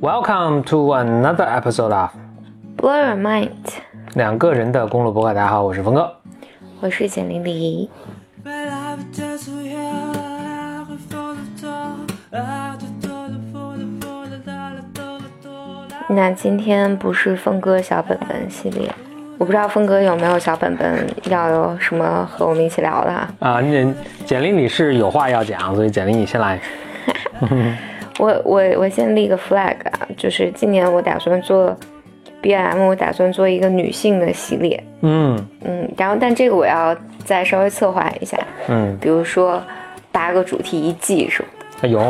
Welcome to another episode of Blow Your Mind，两个人的公路博客。大家好，我是峰哥。我是简玲玲。那今天不是峰哥小本本系列，我不知道峰哥有没有小本本，要有什么和我们一起聊的啊？啊，那简历你是有话要讲，所以简历你先来。我我我先立个 flag 啊，就是今年我打算做 BM，我打算做一个女性的系列。嗯嗯，然后但这个我要再稍微策划一下，嗯，比如说八个主题一季什么的。哎呦，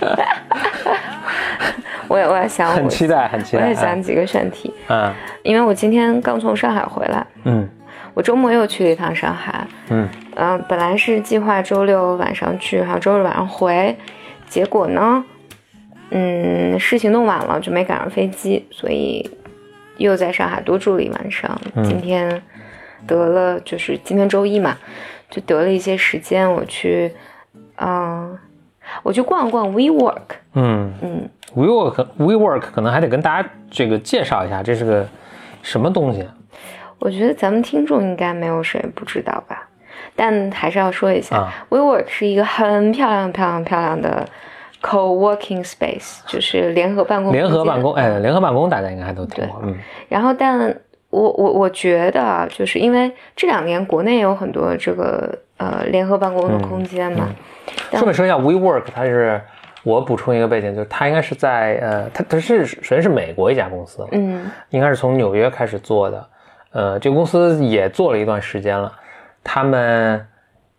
我也我也想，很期待，很期待。我也想几个选题。嗯因为我今天刚从上海回来，嗯我周末又去了一趟上海。嗯嗯、本来是计划周六晚上去，然后周日晚上回，结果呢，嗯，事情弄晚了就没赶上飞机，所以又在上海多住了一晚上。嗯今天得了，就是今天周一嘛，就得了一些时间，我去，嗯、我去逛逛 WeWork，嗯嗯，，WeWork WeWork 可能还得跟大家这个介绍一下，这是个什么东西我觉得咱们听众应该没有谁不知道吧，但还是要说一下、啊 w e w o r k 是一个很漂亮、漂亮、漂亮的 co-working space，就是联合办公。联合办公，哎，联合办公大家应该还都听过。嗯然后，但我我我觉得啊，就是因为这两年国内有很多这个呃联合办公的空间嘛，但顺便说一下，WeWork 它是我补充一个背景，就是它应该是在呃，它它是首先是美国一家公司，嗯。应该是从纽约开始做的，呃，这个公司也做了一段时间了，他们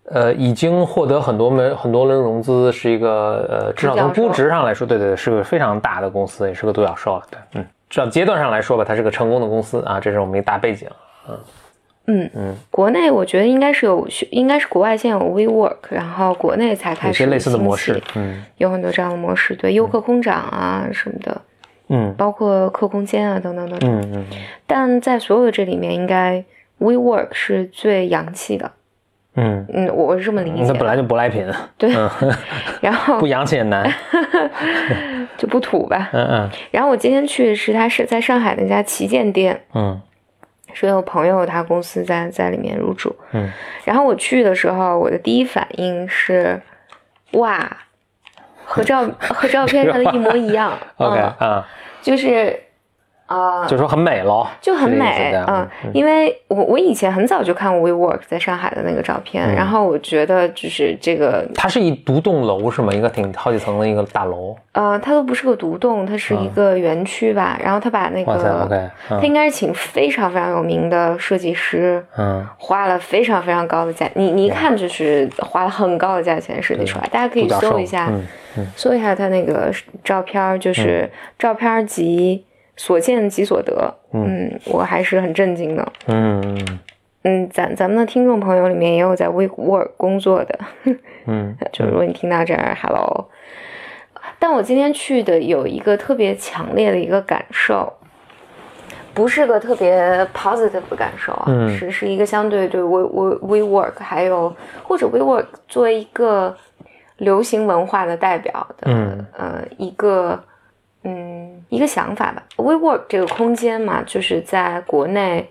呃已经获得很多门很多轮融资，是一个呃至少从估值上来说，对对对，是个非常大的公司，也是个独角兽了，对，嗯，至少阶段上来说吧，它是个成功的公司啊，这是我们一大背景，嗯嗯。嗯，国内我觉得应该是有，应该是国外先有 WeWork，然后国内才开始有些类似的模式，嗯。有很多这样的模式，对，优客空掌啊什么的。嗯。包括客空间啊等等等等。嗯嗯但在所有的这里面，应该 WeWork 是最洋气的。嗯，嗯，我我是这么理解。那本来就舶来品，对，嗯，然后 不洋气也难，就不土吧。嗯嗯。然后我今天去的是他是在上海那家旗舰店，嗯是有朋友他公司在在里面入驻。嗯，然后我去的时候，我的第一反应是，哇，和照和照片上的一模一样。OK 嗯啊，就是，啊、就说很美喽，就很美对嗯，因为我我以前很早就看过 WeWork 在上海的那个照片，嗯。然后我觉得就是这个它是一独栋楼是吗？一个挺好几层的一个大楼。呃，它都不是个独栋，它是一个园区吧，然后他把那个，OK，他应该是请非常非常有名的设计师，嗯。花了非常非常高的价，你你一看就是花了很高的价钱设计出来，大家可以搜一下，搜一下他那个照片，就是照片儿集所见即所得，嗯，我还是很震惊的。嗯。嗯嗯，咱咱们的听众朋友里面也有在 WeWork 工作的，嗯。就如果你听到这儿，Hello。但我今天去的有一个特别强烈的一个感受，不是个特别 positive 的感受啊，嗯。是是一个相对对 We We WeWork 还有或者 WeWork 作为一个流行文化的代表的，嗯。呃，一个嗯一个想法吧。WeWork 这个空间嘛，就是在国内。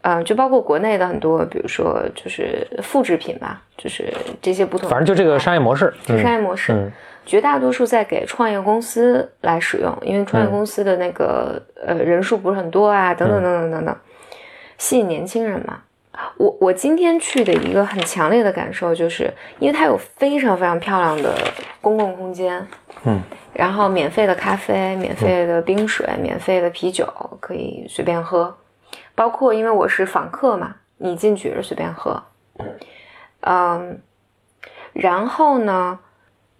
呃，就包括国内的很多，比如说就是复制品吧，就是这些不同反正就这个商业模式，嗯商业模式，嗯绝大多数在给创业公司来使用，因为创业公司的那个、呃人数不是很多啊，等等等等等等，吸引年轻人嘛。我我今天去的一个很强烈的感受就是，因为它有非常非常漂亮的公共空间，嗯。然后免费的咖啡、免费的冰水、免费的啤酒可以随便喝，包括因为我是访客嘛，你进去也是随便喝，嗯，然后呢，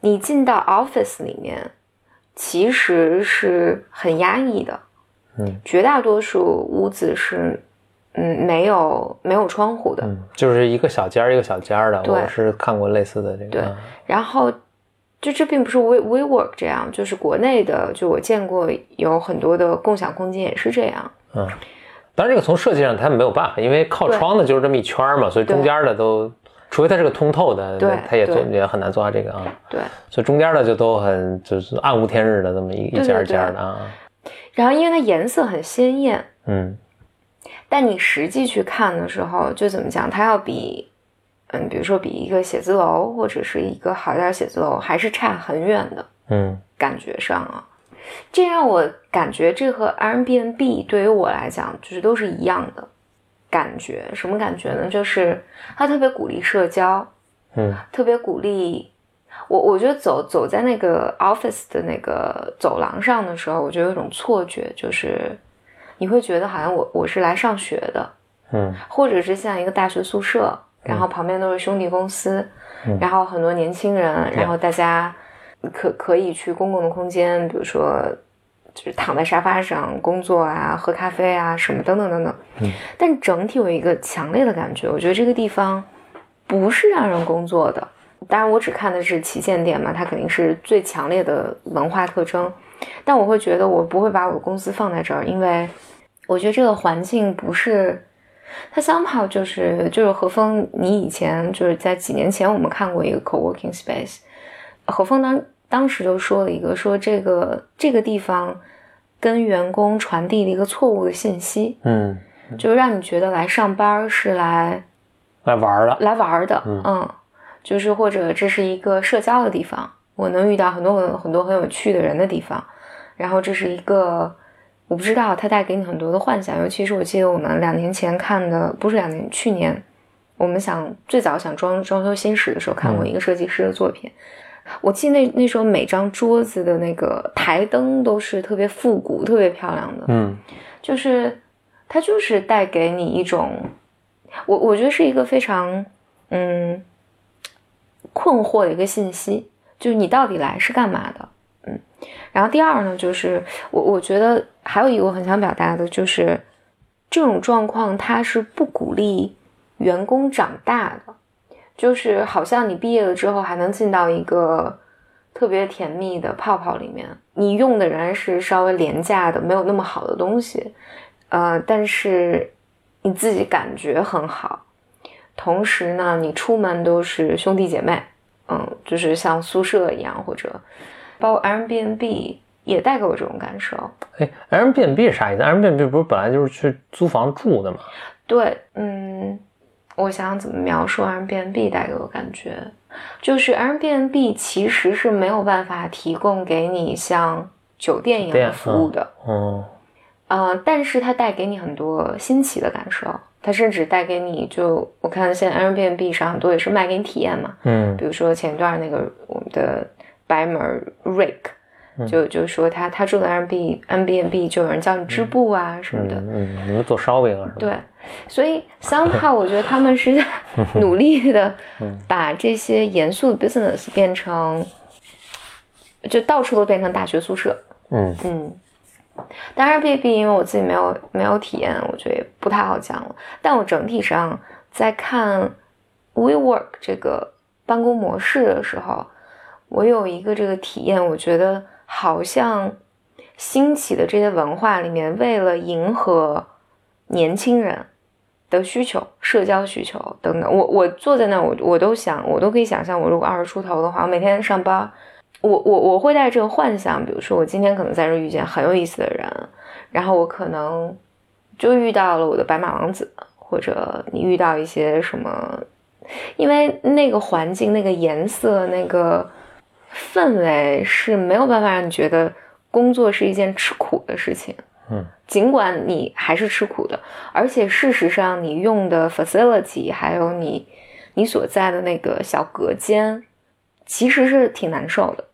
你进到 office 里面，其实是很压抑的，嗯，绝大多数屋子是嗯没有没有窗户的，嗯，就是一个小间儿一个小间儿的，对。我是看过类似的这个，对。嗯然后就这并不是 We WeWork 这样，就是国内的，就我见过有很多的共享空间也是这样。嗯，当然这个从设计上他们没有办法，因为靠窗的就是这么一圈儿嘛，所以中间的都除非它是个通透的，对它也做也很难做到这个啊。对。所以中间的就都很就是暗无天日的这么一一对件儿对件的啊。然后因为它颜色很鲜艳，嗯但你实际去看的时候，就怎么讲，它要比，嗯，比如说比一个写字楼或者是一个好点儿写字楼，还是差很远的嗯感觉上啊。这让我感觉这和 Airbnb 对于我来讲，就是都是一样的感觉。什么感觉呢？就是它特别鼓励社交，嗯特别鼓励我。我觉得走走在那个 office 的那个走廊上的时候，我就有一种错觉，就是你会觉得好像我我是来上学的，嗯或者是像一个大学宿舍，然后旁边都是兄弟公司，嗯然后很多年轻人，然后大家可可以去公共的空间，比如说就是躺在沙发上工作啊、喝咖啡啊什么等等等等。嗯，但整体有一个强烈的感觉，我觉得这个地方不是让人工作的。当然，我只看的是旗舰店嘛，它肯定是最强烈的文化特征。但我会觉得，我不会把我的公司放在这儿，因为我觉得这个环境不是它 somehow 就是就是何峰，你以前就是在几年前我们看过一个 co-working space，何峰当当时就说了一个说这个这个地方跟员工传递了一个错误的信息，嗯，就是让你觉得来上班是来来玩儿的。来玩儿的，嗯嗯，就是或者这是一个社交的地方，我能遇到很多很很多很有趣的人的地方，然后这是一个我不知道它带给你很多的幻想，尤其是我记得我们两年前看的，不是两年，去年我们想最早想装装修新室的时候看过一个设计师的作品。我记得那那时候每张桌子的那个台灯都是特别复古、特别漂亮的，嗯就是它就是带给你一种，我我觉得是一个非常嗯困惑的一个信息，就是你到底来是干嘛的，嗯。然后第二呢，就是我我觉得还有一个我很想表达的就是，这种状况它是不鼓励员工长大的，就是好像你毕业了之后还能进到一个特别甜蜜的泡泡里面，你用的仍然是稍微廉价的、没有那么好的东西，呃，但是你自己感觉很好，同时呢，你出门都是兄弟姐妹，嗯，就是像宿舍一样，或者包括 Airbnb 也带给我这种感受。哎，Airbnb 是啥意思？Airbnb 不是本来就是去租房住的吗？对，嗯，我想想怎么描述 Airbnb 带给我感觉，就是 Airbnb 其实是没有办法提供给你像酒店一样的服务的，嗯呃，但是它带给你很多新奇的感受，它甚至带给你就我看现在 Airbnb 上很多也是卖给你体验嘛，嗯比如说前一段那个我们的白门 Rick，就就说他他住的 Airbnb 就有人叫你织布啊什么的，嗯嗯，你们做烧饼啊是吧？对，所以 somehow 我觉得他们是在 努力的把这些严肃的 business 变成，就到处都变成大学宿舍。嗯嗯，当然 B B 因为我自己没有没有体验，我觉得也不太好讲了。但我整体上在看 WeWork 这个办公模式的时候，我有一个这个体验，我觉得好像兴起的这些文化里面，为了迎合年轻人的需求、社交需求等等，我我坐在那，我我都想，我都可以想象，我如果二十出头的话，我每天上班。我我我会带这个幻想，比如说我今天可能在这遇见很有意思的人，然后我可能就遇到了我的白马王子，或者你遇到一些什么，因为那个环境、那个颜色、那个氛围是没有办法让你觉得工作是一件吃苦的事情。嗯，尽管你还是吃苦的，而且事实上你用的 facility 还有你你所在的那个小隔间，其实是挺难受的。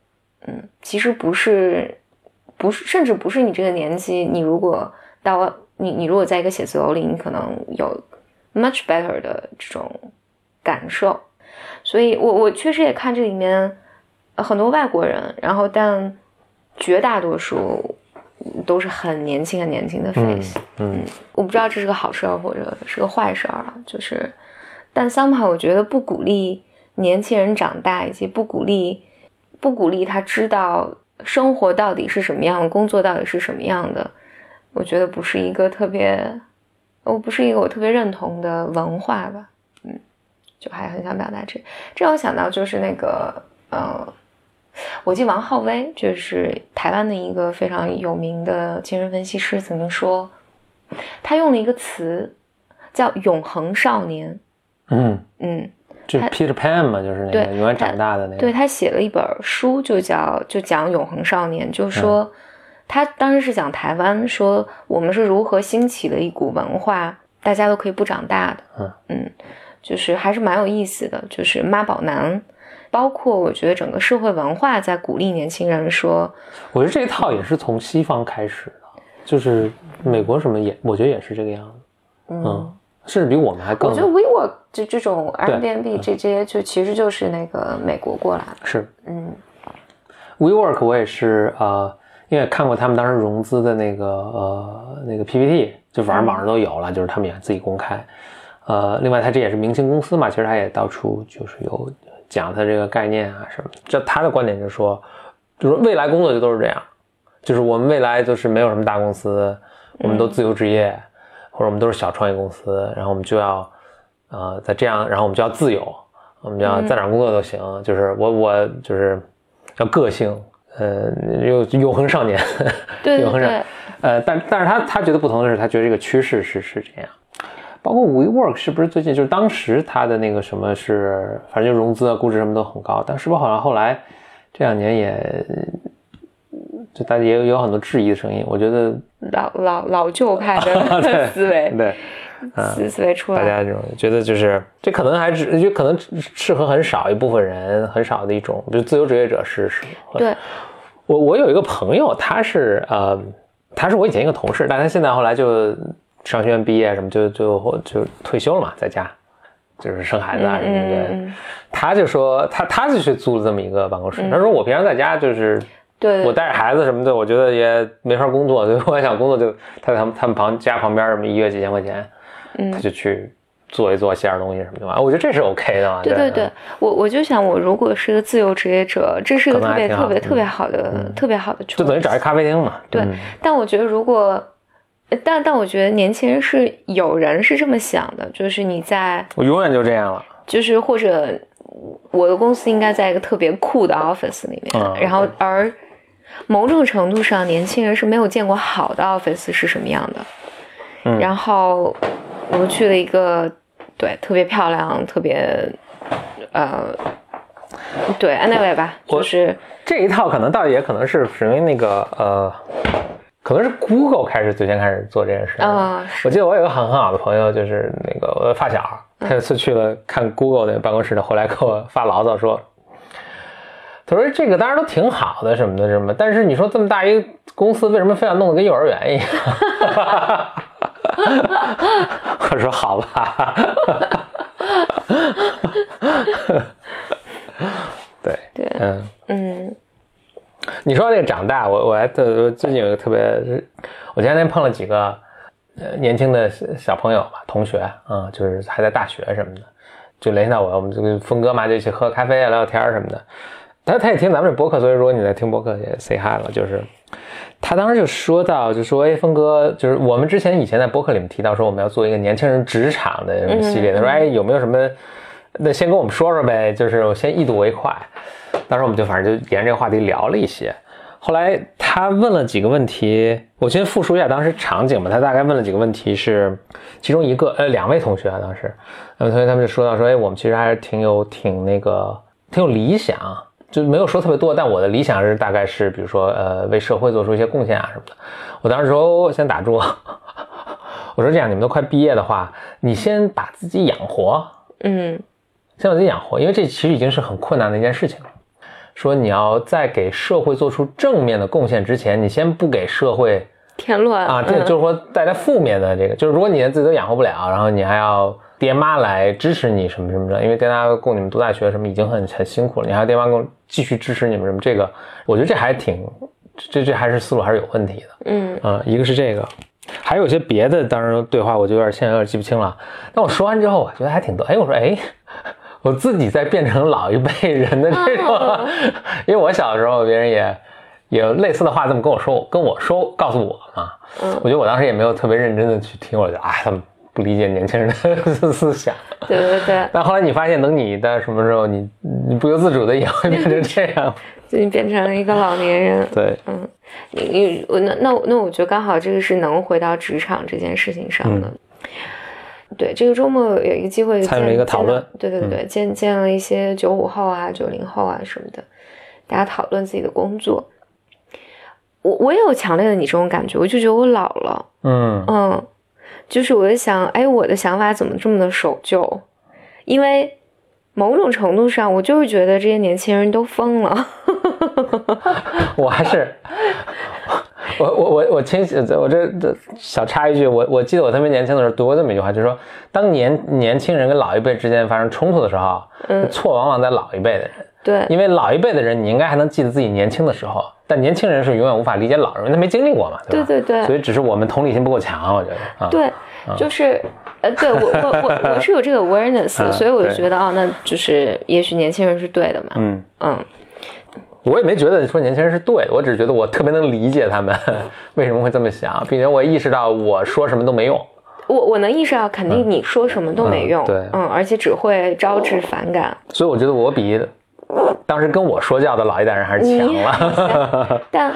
嗯，其实不是，不是，甚至不是你这个年纪，你如果到你你如果在一个写字楼里，你可能有 much better 的这种感受。所以我我确实也看这里面很多外国人，然后但绝大多数都是很年轻很年轻的 face。嗯我不知道这是个好事儿或者是个坏事儿啊，就是，但 somehow 我觉得不鼓励年轻人长大，以及不鼓励不鼓励他知道生活到底是什么样的，工作到底是什么样的，我觉得不是一个特别，我不是一个我特别认同的文化吧，嗯，就还很想表达这。这让我想到就是那个呃，我记得王浩威就是台湾的一个非常有名的精神分析师，曾经说，他用了一个词叫“永恒少年”。嗯嗯，就是 Peter Pan 嘛，就是那个永远长大的那个。对他写了一本书，就叫就讲永恒少年，就是说他当时是讲台湾，说我们是如何兴起的一股文化，大家都可以不长大的。嗯嗯，就是还是蛮有意思的，就是妈宝男，包括我觉得整个社会文化在鼓励年轻人说，我觉得这一套也是从西方开始的，就是美国什么也，我觉得也是这个样子。嗯。甚至比我们还更。我觉得 WeWork 这这种 Airbnb 这些就其实就是那个美国过来的。是，嗯，WeWork 我也是呃，因为看过他们当时融资的那个呃那个 PPT，就反正网上都有了，就是他们也自己公开。呃，另外它这也是明星公司嘛，其实它也到处就是有讲他这个概念啊什么。这他的观点就是说，就是未来工作就都是这样，就是我们未来就是没有什么大公司，我们都自由职业。或者我们都是小创业公司，然后我们就要，呃，在这样，然后我们就要自由，我们就要在哪工作都行，就是我我就是要个性，呃，又永恒少年，对 永恒少，呃，但但是他他觉得不同的是，他觉得这个趋势是是这样，包括 WeWork 是不是最近就是当时它的那个什么是，反正就融资啊估值什么都很高，但是不是好像后来这两年也。就大家也有有很多质疑的声音，我觉得老老老旧派的 思维，对，思思维出来，大家这种觉得就是这可能还是就可能适合很少一部分人，很少的一种，就自由职业者是是。对，我我有一个朋友，他是呃，他是我以前一个同事，但他现在后来就商学院毕业什么，就就就退休了嘛，在家就是生孩子啊什么的。他就说他他就去租了这么一个办公室，他说我平常在家就是。对，我带着孩子什么的，我觉得也没法工作，所以我想工作就他在他们他们旁家旁边什么一月几千块钱，嗯，他就去做一做写点东西什么的嘛，我觉得这是 OK 的嘛。对对对，我我就想我如果是个自由职业者，这是一个特别特别特别好的特别好的，就等于找一咖啡厅嘛。对，但我觉得如果，但但我觉得年轻人是有人是这么想的，就是你在我永远就这样了，就是或者我的公司应该在一个特别酷的 office 里面，然后而。某种程度上，年轻人是没有见过好的 office 是什么样的。嗯，然后我们去了一个，对，特别漂亮，特别，呃，对，anyway 吧，就是这一套可能倒也可能是属于那个呃，可能是 Google 开始最先开始做这件事。啊，我记得我有个很很好的朋友，就是那个我的发小，他有次去了看 Google 那办公室的，后来给我发牢骚说。他说：“这个当然都挺好的，什么的什么，但是你说这么大一个公司，为什么非要弄得跟幼儿园一样？” 我说：“好吧。”对对，嗯嗯。你说那个长大，我我还特最近有个特别，我前两天碰了几个呃年轻的小朋友吧，同学啊，就是还在大学什么的，就联系到我，我们就跟峰哥嘛就一起喝咖啡啊，聊聊天什么的。他他也听咱们这播客，所以如果你在听播客，也 say hi 了。就是他当时就说到，就说哎，峰哥，就是我们之前以前在播客里面提到说我们要做一个年轻人职场的系列。他说哎，有没有什么？那先跟我们说说呗，就是我先一睹为快。当时我们就反正就沿着这个话题聊了一些。后来他问了几个问题，我先复述一下当时场景吧。他大概问了几个问题，是其中一个呃两位同学啊，当时两位同学他们就说到说哎，我们其实还是挺有挺那个挺有理想。就没有说特别多，但我的理想是大概是，比如说，呃，为社会做出一些贡献啊什么的。我当时说，先打住。我说这样，你们都快毕业的话，你先把自己养活，嗯，先把自己养活，因为这其实已经是很困难的一件事情了。说你要在给社会做出正面的贡献之前，你先不给社会添乱啊，这就是说带来负面的这个，就是如果你连自己都养活不了，然后你还要。爹妈来支持你什么什么的，因为爹妈供你们读大学什么已经很很辛苦了，你还要爹妈供继续支持你们什么，这个我觉得这还挺，这这还是思路还是有问题的。嗯啊，一个是这个，还有些别的，当然对话我就有点现在有点记不清了。但我说完之后，我觉得还挺多。哎，我说哎，我自己在变成老一辈人的这种，因为我小的时候别人也也类似的话这么跟我说，跟我说告诉我嘛。嗯，我觉得我当时也没有特别认真的去听，我就啊他们。不理解年轻人的 思想。对对对。但后来你发现，等你的什么时候，你你不由自主的也会变成这样，就你变成了一个老年人。对，嗯，你你我那那那我觉得刚好这个是能回到职场这件事情上的。对，这个周末有一个机会参与一个讨论。对对对，见见了一些九五后啊、九零后啊什么的，大家讨论自己的工作。我我也有强烈的你这种感觉，我就觉得我老了。嗯嗯，就是我在想，哎，我的想法怎么这么的守旧？因为某种程度上，我就是觉得这些年轻人都疯了。我还是。我我我我清醒，我这这小插一句，我我记得我特别年轻的时候读过这么一句话，就是说，当年年轻人跟老一辈之间发生冲突的时候，嗯，错往往在老一辈的人，对，因为老一辈的人，你应该还能记得自己年轻的时候，但年轻人是永远无法理解老人，他没经历过嘛，对吧？对对对，所以只是我们同理心不够强，我觉得啊，对，就是，呃，对我我我我是有这个 awareness，所以我就觉得啊，那就是也许年轻人是对的嘛，嗯。嗯。我也没觉得说年轻人是对的，我只是觉得我特别能理解他们 为什么会这么想，并且我意识到我说什么都没用。我我能意识到，肯定你说什么都没用，对，嗯，而且只会招致反感。所以我觉得我比当时跟我说教的老一代人还是强了。但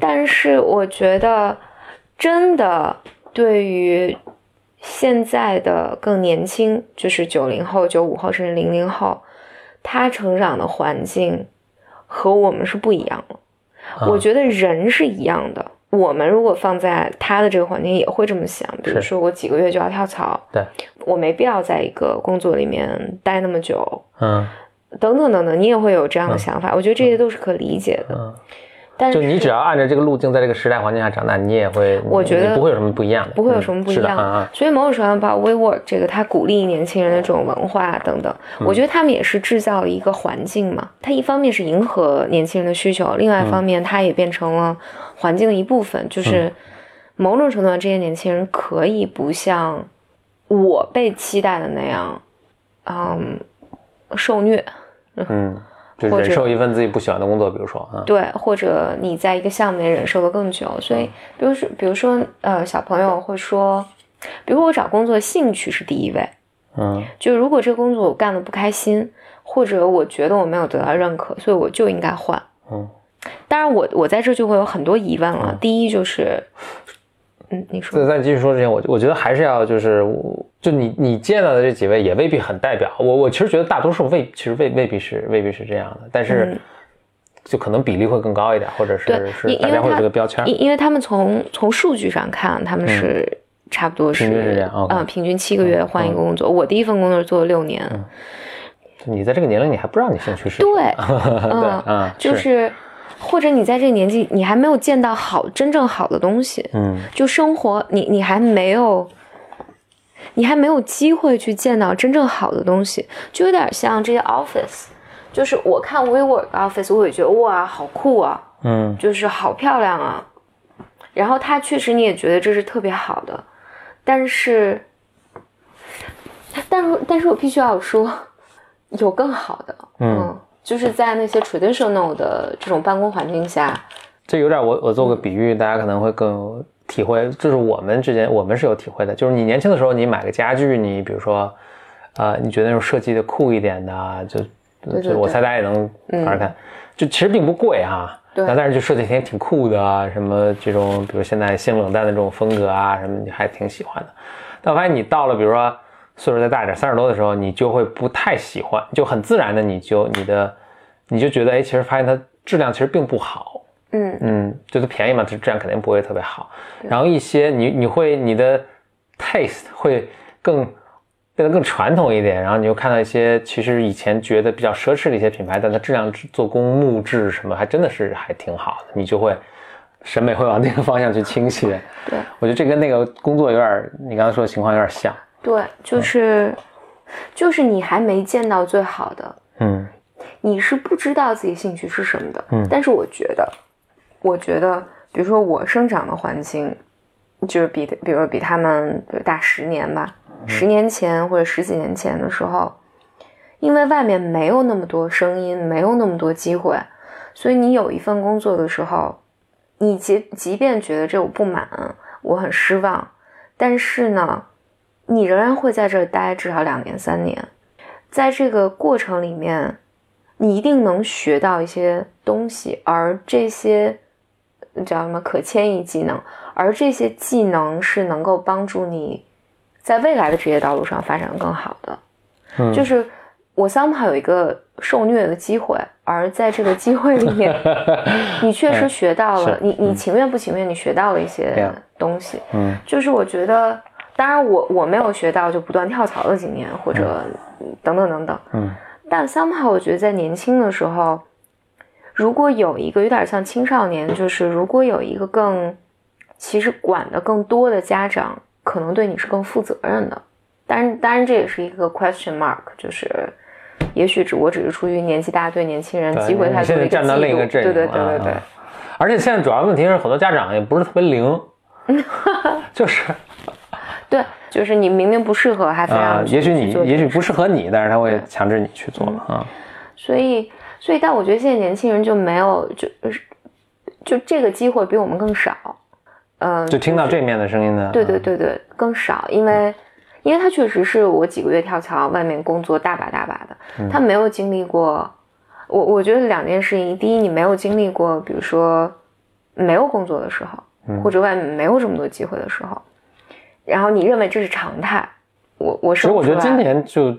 但是我觉得，真的对于现在的更年轻，就是九零后、九五后甚至零零后，他成长的环境。和我们是不一样的，我觉得人是一样的。我们如果放在他的这个环境，也会这么想。比如说，我几个月就要跳槽，对，我没必要在一个工作里面待那么久，嗯，等等等等，你也会有这样的想法。我觉得这些都是可理解的。就你只要按照这个路径，在这个时代环境下长大，你也会，我觉得不会有什么不一样的，不会有什么不一样。所以某种程度上，把 WeWork 这个，它鼓励年轻人的这种文化等等，我觉得他们也是制造了一个环境嘛。它一方面是迎合年轻人的需求，另外一方面，它也变成了环境的一部分。就是某种程度上，这些年轻人可以不像我被期待的那样，嗯，受虐。嗯。就忍受一份自己不喜欢的工作，比如说啊，对，或者你在一个项目里忍受的更久，所以，比如说，比如说，呃，小朋友会说，比如我找工作兴趣是第一位，嗯，就如果这个工作我干的不开心，或者我觉得我没有得到认可，所以我就应该换，嗯，当然我我在这就会有很多疑问了，第一就是。嗯，你说。在在继续说之前，我我觉得还是要就是，就你你见到的这几位也未必很代表我。我其实觉得大多数未其实未未必是未必是这样的，但是就可能比例会更高一点，或者是是大家会有这个标签。因因为他们从从数据上看，他们是差不多是平均是这样啊，平均七个月换一个工作。我第一份工作做了六年。你在这个年龄，你还不知道你兴趣是？对，嗯，就是。或者你在这个年纪，你还没有见到好真正好的东西，嗯，就生活，你你还没有，你还没有机会去见到真正好的东西，就有点像这些 office，就是我看 WeWork office，我也觉得哇，好酷啊，嗯，就是好漂亮啊，然后它确实你也觉得这是特别好的，但是，但是但是我必须要说，有更好的，嗯。就是在那些 traditional 的这种办公环境下，这有点我我做个比喻，大家可能会更有体会。就是我们之间，我们是有体会的。就是你年轻的时候，你买个家具，你比如说，呃，你觉得那种设计的酷一点的，就就我猜大家也能玩玩看，就其实并不贵哈。对。但是就设计挺挺酷的啊，什么这种，比如现在性冷淡的这种风格啊，什么你还挺喜欢的。但我发现你到了，比如说岁数再大一点，三十多的时候，你就会不太喜欢，就很自然的你就你的。你就觉得，哎，其实发现它质量其实并不好，嗯嗯，就是便宜嘛，它质量肯定不会特别好。然后一些你你会你的 taste 会更变得更传统一点，然后你又看到一些其实以前觉得比较奢侈的一些品牌，但它质量、做工、木质什么还真的是还挺好的，你就会审美会往那个方向去倾斜。对，我觉得这跟那个工作有点，你刚才说的情况有点像。对，就是就是你还没见到最好的，嗯。你是不知道自己兴趣是什么的，嗯，但是我觉得，我觉得，比如说我生长的环境，就是比，比如比他们大十年吧，十年前或者十几年前的时候，因为外面没有那么多声音，没有那么多机会，所以你有一份工作的时候，你即即便觉得这我不满，我很失望，但是呢，你仍然会在这待至少两年三年，在这个过程里面，你一定能学到一些东西，而这些叫什么可迁移技能，而这些技能是能够帮助你在未来的职业道路上发展更好的。嗯，就是我 somehow 有一个受虐的机会，而在这个机会里面，你确实学到了，你你情愿不情愿，你学到了一些东西。嗯，就是我觉得，当然我我没有学到就不断跳槽的经验，或者等等等等。嗯，但 somehow 我觉得在年轻的时候，如果有一个有点像青少年，就是如果有一个更其实管的更多的家长，可能对你是更负责任的。当然，当然这也是一个 question mark，就是也许只我只是出于年纪大对年轻人机会太多的一个站到另一个对对对对对。而且现在主要问题是，很多家长也不是特别灵，就是对，就是你明明不适合，还非要也许你也许不适合你，但是他会强制你去做嘛啊。所以，所以，但我觉得现在年轻人就没有，就是就这个机会比我们更少。嗯，就听到这面的声音呢？对对对对，更少，因为。因为他确实是我几个月跳槽，外面工作大把大把的，他没有经历过。我我觉得两件事情，第一，你没有经历过，比如说没有工作的时候，或者外面没有这么多机会的时候，然后你认为这是常态。我我是。其实我觉得今年就。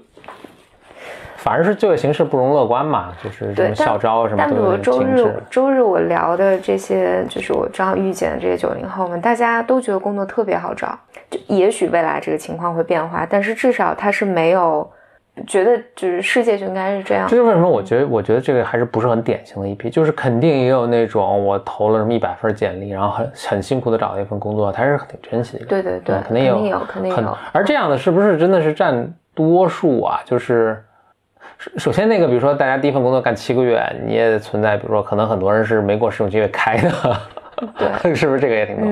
反而是就业形势不容乐观嘛，就是什么校招什么的。但比如周日周日我聊的这些，就是我正好遇见的这些九零后们，大家都觉得工作特别好找。就也许未来这个情况会变化，但是至少他是没有觉得就是世界就应该是这样。这就为什么？我觉得我觉得这个还是不是很典型的一批，就是肯定也有那种我投了什么一百份简历，然后很很辛苦的找了一份工作，他是挺珍惜的。对对对，肯定有，肯定有。而这样的是不是真的是占多数啊？就是。首先，那个比如说，大家第一份工作干七个月，你也存在，比如说，可能很多人是没过试用期开的，对，是不是这个也挺多？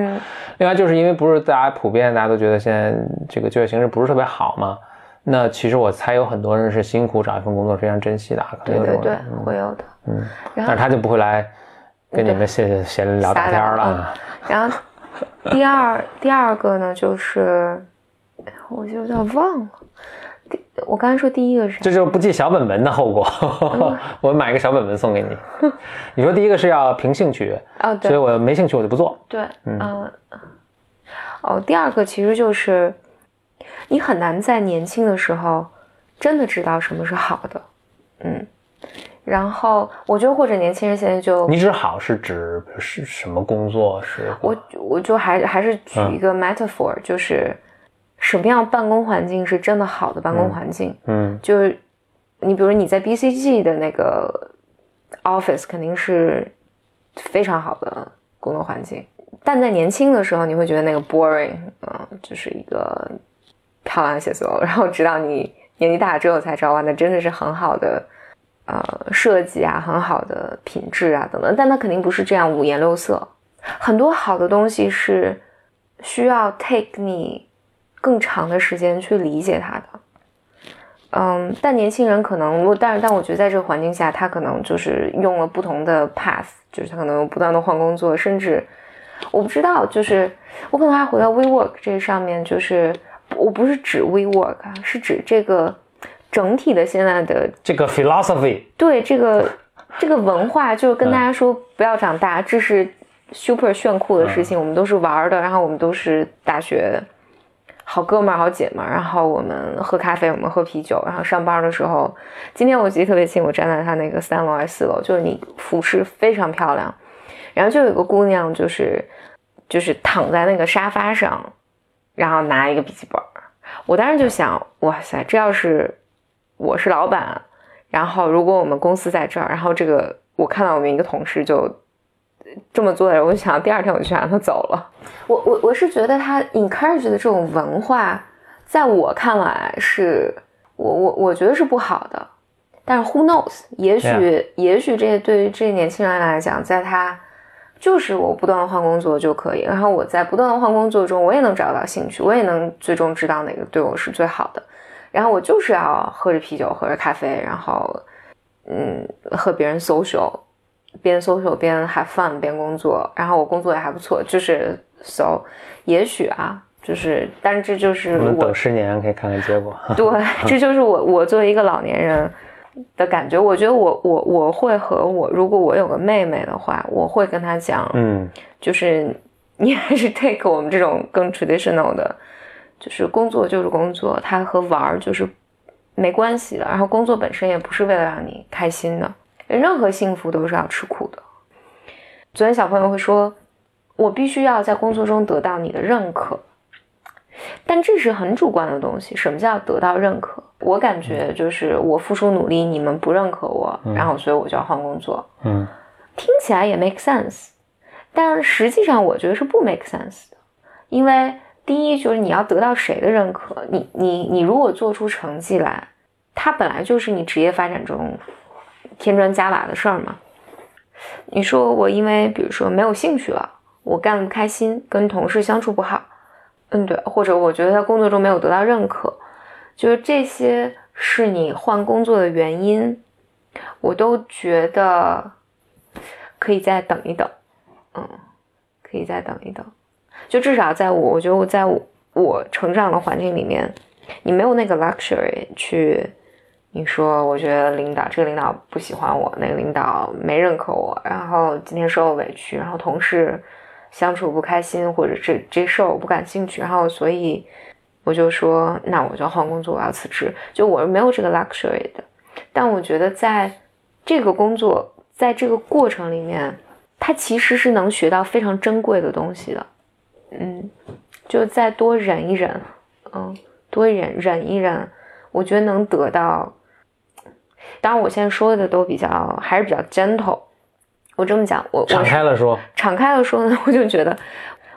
另外，就是因为不是大家普遍，大家都觉得现在这个就业形势不是特别好嘛，那其实我猜有很多人是辛苦找一份工作，非常珍惜的，对对对，会有的，嗯，但是他就不会来跟你们闲闲聊天了。然后第二第二个呢，就是我就有点忘了。我刚才说第一个是，这就是不记小本本的后果。我买个小本本送给你。你说第一个是要凭兴趣啊，所以我没兴趣我就不做。对，嗯，哦，第二个其实就是你很难在年轻的时候真的知道什么是好的，嗯。然后我觉得或者年轻人现在就你指好是指是什么工作？是我我就还还是举一个 metaphor，就是。什么样办公环境是真的好的办公环境？嗯，就是你比如你在 BCG 的那个 office 肯定是非常好的工作环境，但在年轻的时候你会觉得那个 boring，嗯，就是一个漂亮的写作，然后直到你年纪大了之后才知道，哇，那真的是很好的呃设计啊，很好的品质啊等等，但它肯定不是这样五颜六色，很多好的东西是需要 take 你。更长的时间去理解他的，嗯，但年轻人可能，我但是但我觉得在这个环境下，他可能就是用了不同的 path，就是他可能不断的换工作，甚至我不知道，就是我可能还回到 WeWork 这上面，就是我不是指 WeWork，是指这个整体的现在的这个 philosophy，对这个这个文化，就是跟大家说不要长大，这是 super 炫酷的事情，我们都是玩的，然后我们都是大学。好哥们儿，好姐们儿，然后我们喝咖啡，我们喝啤酒，然后上班的时候，今天我记得特别清，我站在他那个三楼还是四楼，就是你俯视非常漂亮，然后就有个姑娘，就是就是躺在那个沙发上，然后拿一个笔记本，我当时就想，哇塞，这要是我是老板，然后如果我们公司在这儿，然后这个我看到我们一个同事就。这么做的人，我就想第二天我就想让他走了。我我我是觉得他 encourage 的这种文化，在我看来是，我我我觉得是不好的。但是 who knows？也许也许这对于这些年轻人来讲，在他就是我不断的换工作就可以，然后我在不断的换工作中，我也能找到兴趣，我也能最终知道哪个对我是最好的。然后我就是要喝着啤酒，喝着咖啡，然后嗯和别人 social。边 social 边 have fun 边工作，然后我工作也还不错，就是 so 也许啊，就是，但是这就是我们等十年可以看看结果。对，这就是我我作为一个老年人的感觉。我觉得我我我会和我如果我有个妹妹的话，我会跟她讲，嗯，就是你还是 take 我们这种更 traditional 的，就是工作就是工作，它和玩儿就是没关系的。然后工作本身也不是为了让你开心的，任何幸福都是要吃苦的。昨天小朋友会说，我必须要在工作中得到你的认可。但这是很主观的东西。什么叫得到认可？我感觉就是我付出努力，你们不认可我，然后所以我就要换工作。嗯，听起来也 make sense，但实际上我觉得是不 make sense 的。因为第一就是你要得到谁的认可？你你你如果做出成绩来，它本来就是你职业发展中添砖加瓦的事儿嘛。你说我因为比如说没有兴趣了，我干的不开心，跟同事相处不好。嗯，对，或者我觉得在工作中没有得到认可，就是这些是你换工作的原因，我都觉得可以再等一等，嗯，可以再等一等，就至少在我，我觉得我在我成长的环境里面，你没有那个 luxury 去，你说我觉得领导这个领导不喜欢我，那个领导没认可我，然后今天受了委屈，然后同事。相处不开心，或者这这事儿我不感兴趣，然后所以我就说，那我就换工作，我要辞职。就我是没有这个 luxury 的，但我觉得在这个工作，在这个过程里面，他其实是能学到非常珍贵的东西的。嗯，就再多忍一忍，嗯，多忍忍一忍，我觉得能得到。当然，我现在说的都比较还是比较 gentle。我这么讲，我敞开了说，敞开了说呢，我就觉得，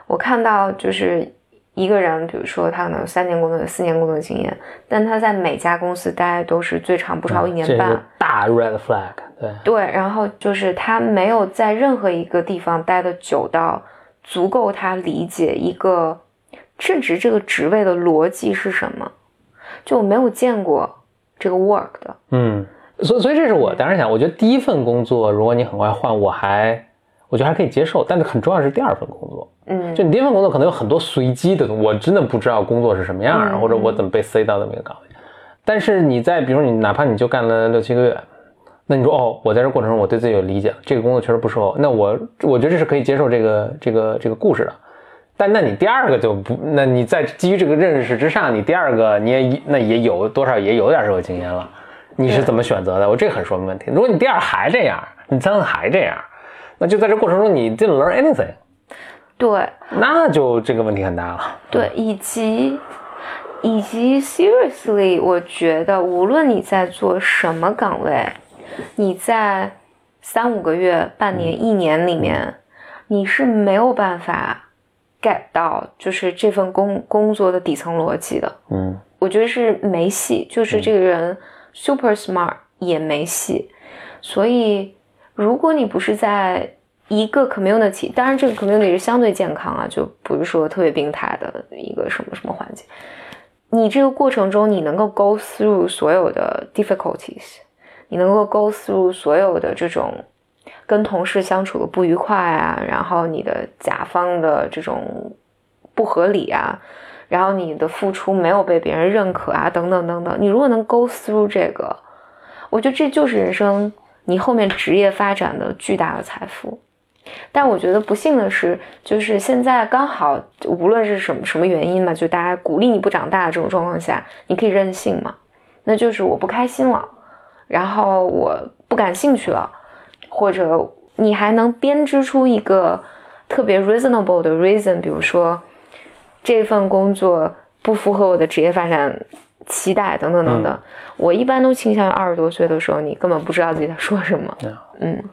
我看到就是一个人，比如说他可能三年工作、四年工作经验，但他在每家公司待都是最长不超过一年半，大 red flag，对。对，然后就是他没有在任何一个地方待的久到足够他理解一个正职这个职位的逻辑是什么，就我没有见过这个 work 的，嗯。所以所以这是我当时想，我觉得第一份工作，如果你很快换，我还我觉得还可以接受。但是很重要是第二份工作，嗯，就你第一份工作可能有很多随机的，我真的不知道工作是什么样，或者我怎么被塞到这么一个岗位。但是你在比如你哪怕你就干了六七个月，那你说哦，我在这过程中我对自己有理解，这个工作确实不适合，那我我觉得这是可以接受这个这个这个故事的。但那你第二个就不，那你在基于这个认识之上，你第二个你也那也有多少也有点社会经验了。你是怎么选择的？我这很说明问题。如果你第二还这样，你三还这样，那就在这过程中你 didn't learn anything。对，那就这个问题很大了。对，以及以及 seriously，我觉得无论你在做什么岗位，你在三五个月、半年、一年里面，你是没有办法 get 到就是这份工工作的底层逻辑的。嗯，我觉得是没戏，就是这个人。Super smart 也没戏，所以如果你不是在一个 community，当然这个 community 是相对健康啊，就不是说特别病态的一个什么什么环境。你这个过程中，你能够 go through 所有的 difficulties，你能够 go through 所有的这种跟同事相处的不愉快啊，然后你的甲方的这种不合理啊。然后你的付出没有被别人认可啊，等等等等。你如果能 go through 这个，我觉得这就是人生你后面职业发展的巨大的财富。但我觉得不幸的是，就是现在刚好无论是什么什么原因嘛，就大家鼓励你不长大的这种状况下，你可以任性嘛。那就是我不开心了，然后我不感兴趣了，或者你还能编织出一个特别 reasonable 的 reason，比如说。这份工作不符合我的职业发展期待，等等等等。我一般都倾向于二十多岁的时候，你根本不知道自己在说什么。嗯，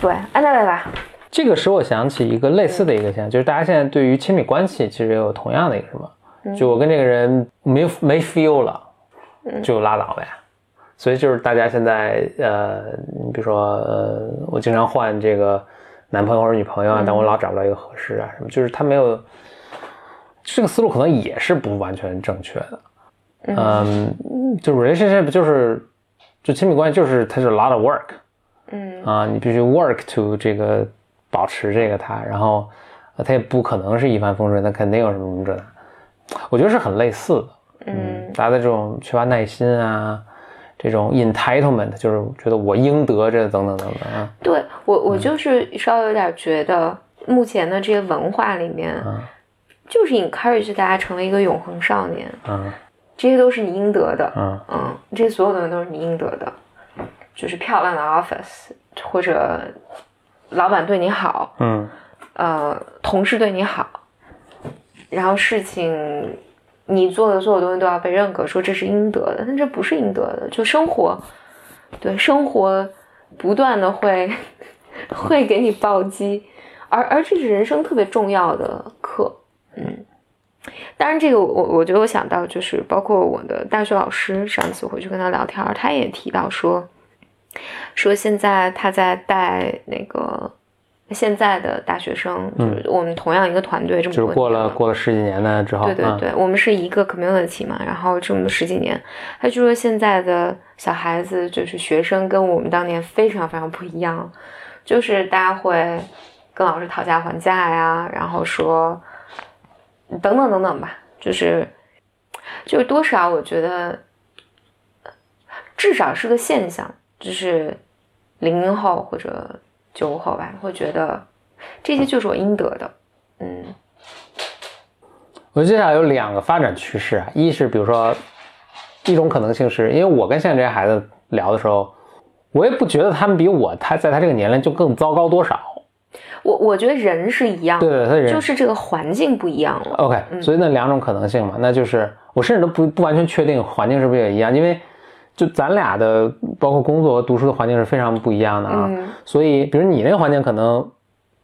对，安娜来吧。这个使我想起一个类似的一个现象，就是大家现在对于亲密关系其实也有同样的一个什么，就我跟这个人没没 feel 了，就拉倒呗。所以就是大家现在呃，你比如说呃，我经常换这个。男朋友或者女朋友啊，但我老找不到一个合适啊，什么就是他没有这个思路，可能也是不完全正确的。嗯，就 relationship 就是就亲密关系，就是它是 a lot of work。嗯啊，你必须 work to 这个保持这个它，然后他也不可能是一帆风顺，他肯定有什么什么这的，我觉得是很类似的。嗯，大家的这种缺乏耐心啊，这种 entitlement，就是觉得我应得这等等等等啊。对我，我就是稍微有点觉得，目前的这些文化里面，就是 encourage 大家成为一个永恒少年。嗯，这些都是你应得的。嗯嗯，这些所有东西都是你应得的，就是漂亮的 office，或者老板对你好。嗯，呃，同事对你好，然后事情。你做的所有东西都要被认可，说这是应得的，但这不是应得的。就生活，对生活，不断的会 会给你暴击，而而这是人生特别重要的课。嗯，当然这个我我觉得我想到就是包括我的大学老师，上次回去跟他聊天，他也提到说，说现在他在带那个。现在的大学生，就是我们同样一个团队，这么就是过了过了十几年呢之后，对对对，我们是一个 community 嘛，然后这么十几年，他就说现在的小孩子就是学生跟我们当年非常非常不一样，就是大家会跟老师讨价还价呀，然后说等等等等吧，就是就是多少我觉得至少是个现象，就是零零后或者。九五后吧，会觉得这些就是我应得的。嗯，我接下来有两个发展趋势啊，一是比如说一种可能性是，因为我跟现在这些孩子聊的时候，我也不觉得他们比我他在他这个年龄就更糟糕多少。我我觉得人是一样，对对，他人就是这个环境不一样了。OK，所以那两种可能性嘛，那就是我甚至都不不完全确定环境是不是也一样，因为。就咱俩的，包括工作和读书的环境是非常不一样的啊，所以，比如你那个环境可能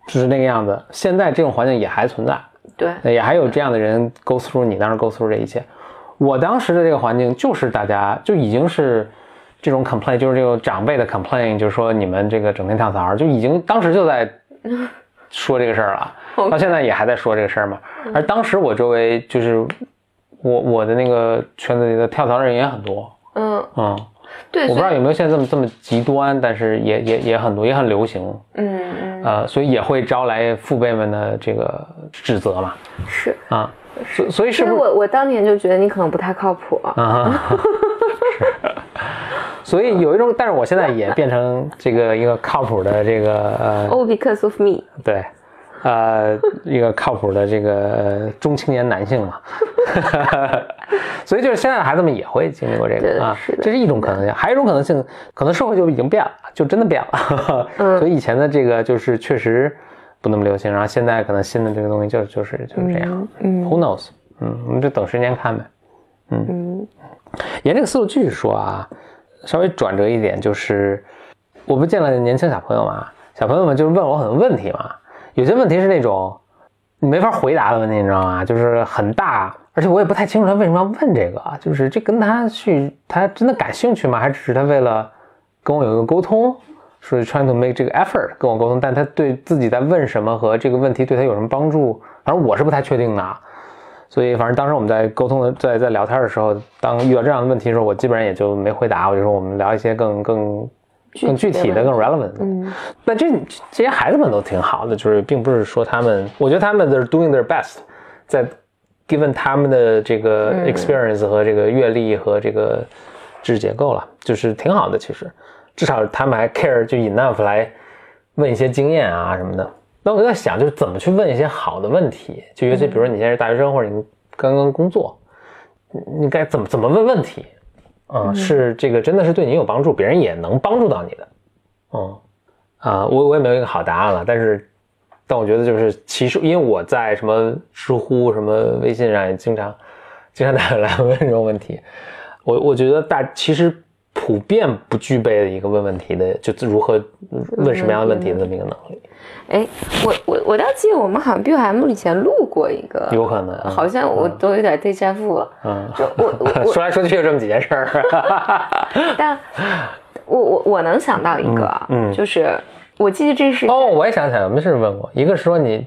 就是那个样子，现在这种环境也还存在，对，也还有这样的人 go through 你当时 go through 这一切。我当时的这个环境就是大家就已经是这种 complain，就是这种长辈的 complain，就是说你们这个整天跳槽，就已经当时就在说这个事儿了，到现在也还在说这个事儿嘛。而当时我周围就是我我的那个圈子里的跳槽的人也很多。嗯嗯，对，我不知道有没有现在这么这么极端，但是也也也很多，也很流行。嗯嗯，呃，所以也会招来父辈们的这个指责嘛。是啊，所所以是。所以我我当年就觉得你可能不太靠谱。啊，是。所以有一种，但是我现在也变成这个一个靠谱的这个呃。Oh, because of me。对。呃，一个靠谱的这个中青年男性嘛，所以就是现在的孩子们也会经历过这个啊，这是一种可能性，还有一种可能性，可能社会就已经变了，就真的变了。所以以前的这个就是确实不那么流行，然后现在可能新的这个东西就就是就是这样。嗯，Who knows？嗯，我们就等时间看呗。嗯嗯，沿这个思路继续说啊，稍微转折一点，就是我不见了年轻小朋友嘛，小朋友们就是问我很多问题嘛。有些问题是那种你没法回答的问题，你知道吗？就是很大，而且我也不太清楚他为什么要问这个。就是这跟他去，他真的感兴趣吗？还只是他为了跟我有一个沟通，所以 trying to make 这个 effort 跟我沟通？但他对自己在问什么和这个问题对他有什么帮助，反正我是不太确定的。所以，反正当时我们在沟通的，在在聊天的时候，当遇到这样的问题的时候，我基本上也就没回答，我就说我们聊一些更更。更具体的、更 relevant，嗯，那这这些孩子们都挺好的，就是并不是说他们，我觉得他们是 doing their best，在 given 他们的这个 experience 和这个阅历和这个知识结构了，就是挺好的。其实，至少他们还 care 就 enough 来问一些经验啊什么的。那我就在想，就是怎么去问一些好的问题，就尤其比如说你现在是大学生或者你刚刚工作，你该怎么怎么问问题？嗯，是这个真的是对你有帮助，别人也能帮助到你的。嗯，啊，我我也没有一个好答案了，但是，但我觉得就是其实，因为我在什么知乎、什么微信上也经常经常大家来问这种问题，我我觉得大其实普遍不具备的一个问问题的，就如何问什么样的问题的这么一个能力。哎，我我我倒记得我们好像 B M 以前录过一个，有可能，好像我都有点 deja vu 了。嗯，就我我 说来说去就这么几件事儿。但，我我我能想到一个，嗯，就是我记得这是哦，我也想起来，我们是问过，一个是说你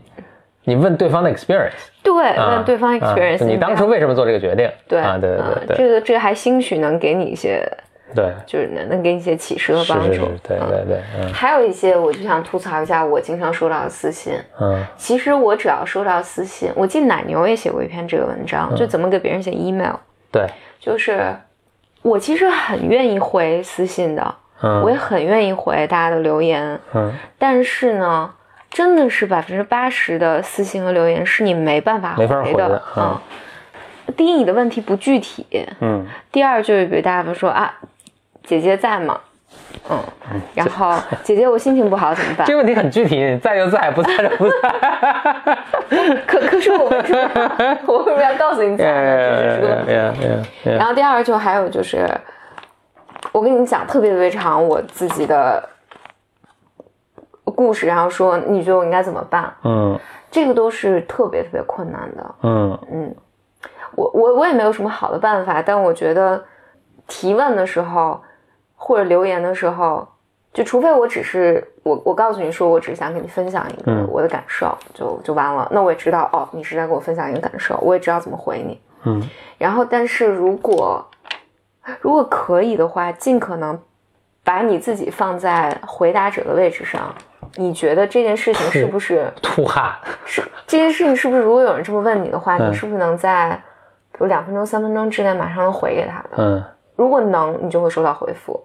你问对方的 experience，对，问对方 experience，你当初为什么做这个决定？对啊，对对对，这个这个还兴许能给你一些对，就是能能给你一些启示和帮助。是是是，对对对，嗯。还有一些，我就想吐槽一下我经常收到的私信。嗯。其实我只要收到私信，我记得奶牛也写过一篇这个文章，就怎么给别人写 email，对，就是我其实很愿意回私信的，嗯。我也很愿意回大家的留言，嗯。但是呢，真的是百分之八十的私信和留言是你没办法回的。的嗯。啊。第一，你的问题不具体；嗯。第二，就是比如大家说啊，姐姐在吗？嗯，然后姐姐我心情不好怎么办这？个问题很具体，你在就在，不在就不在。可可是我为什么我为什么要告诉你在呢？这是然后第二就还有就是，我跟你讲特别特别长我自己的故事，然后说你觉得我应该怎么办？嗯这个都是特别特别困难的。嗯嗯，我我我也没有什么好的办法，但我觉得提问的时候或者留言的时候，就除非我只是我我告诉你说我只是想跟你分享一个嗯我的感受，就就完了。那我也知道哦，你是在跟我分享一个感受，我也知道怎么回你。嗯然后，但是如果如果可以的话，尽可能把你自己放在回答者的位置上。你觉得这件事情是不是 吐汗。是这件事情是不是？如果有人这么问你的话，嗯你是不是能在比如两分钟、三分钟之内马上能回给他的？嗯如果能，你就会收到回复；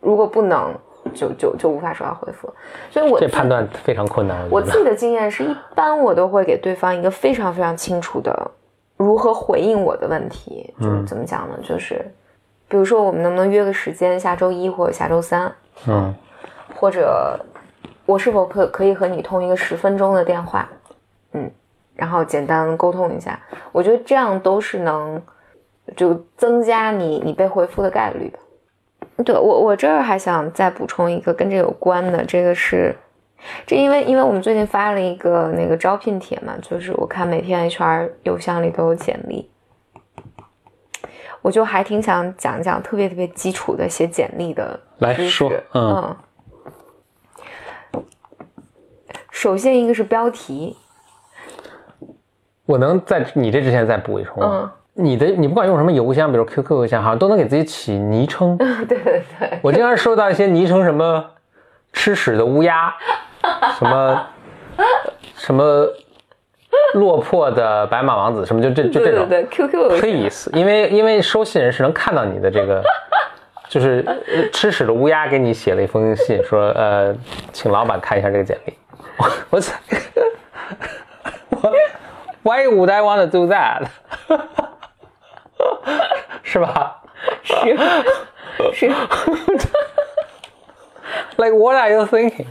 如果不能，就就就无法收到回复。所以我这判断非常困难。我。自己的经验是一般我都会给对方一个非常非常清楚的如何回应我的问题。就是嗯怎么讲呢？就是比如说我们能不能约个时间，下周一或者下周三，嗯或者我是否可可以和你通一个十分钟的电话，嗯，然后简单沟通一下。我觉得这样都是能就增加你你被回复的概率的。对我我这儿还想再补充一个跟这有关的，这个是这因为因为我们最近发了一个那个招聘帖嘛，就是我看每天 HR 邮箱里都有简历。我就还挺想讲讲特别特别基础的写简历的来说嗯嗯首先一个是标题，我能在你这之前再补一充吗？你的你不管用什么邮箱，比如 QQ 邮箱，好像都能给自己起昵称。对对对，我经常收到一些昵称，什么吃屎的乌鸦，什么什么落魄的白马王子，什么就这就这种。对对对，QQ 邮箱 Please，因为因为收信人是能看到你的这个，就是呃吃屎的乌鸦给你写了一封信，说呃，请老板看一下这个简历。我我操，我 Why would I want to do that？是吧是是，？Like what are you thinking？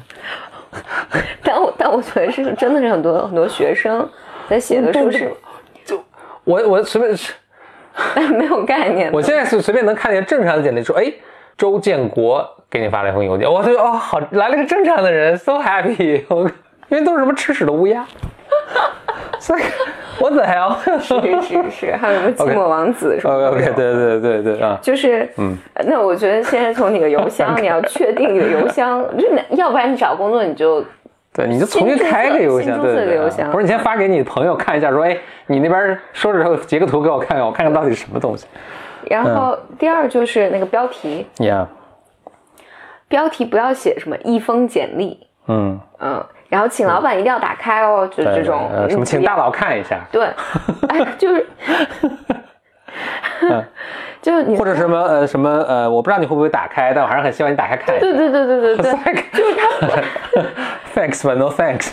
但我但我觉得是真的是很多很多学生在写的时候是我我随便，没有概念。我现在是随便能看见正常的简历，说哎，周建国给你发了一封邮件，我就哦好来了个正常的人，so happy，因为都是什么吃屎的乌鸦，所以我怎 hell？是是是，还有什么 寂寞王子什么 OK 的 OK，对对对对啊，就是，嗯，那我觉得现在从你的邮箱，你要确定你的邮箱，就要不然你找工作你就对，你就重新开个邮箱，对对对啊，个邮箱不是你先发给你的朋友看一下，说哎，你那边收着之后截个图给我看看，我看看到底是什么东西。然后第二就是那个标题，Yeah，标题不要写什么一封简历，嗯，嗯，然后请老板一定要打开哦，就对这种呃什么，请大佬看一下，对，哎，就是，就是你或者什么呃什么呃，我不知道你会不会打开，但我还是很希望你打开看一下。对对对对对对，就是他 Thanks but no thanks。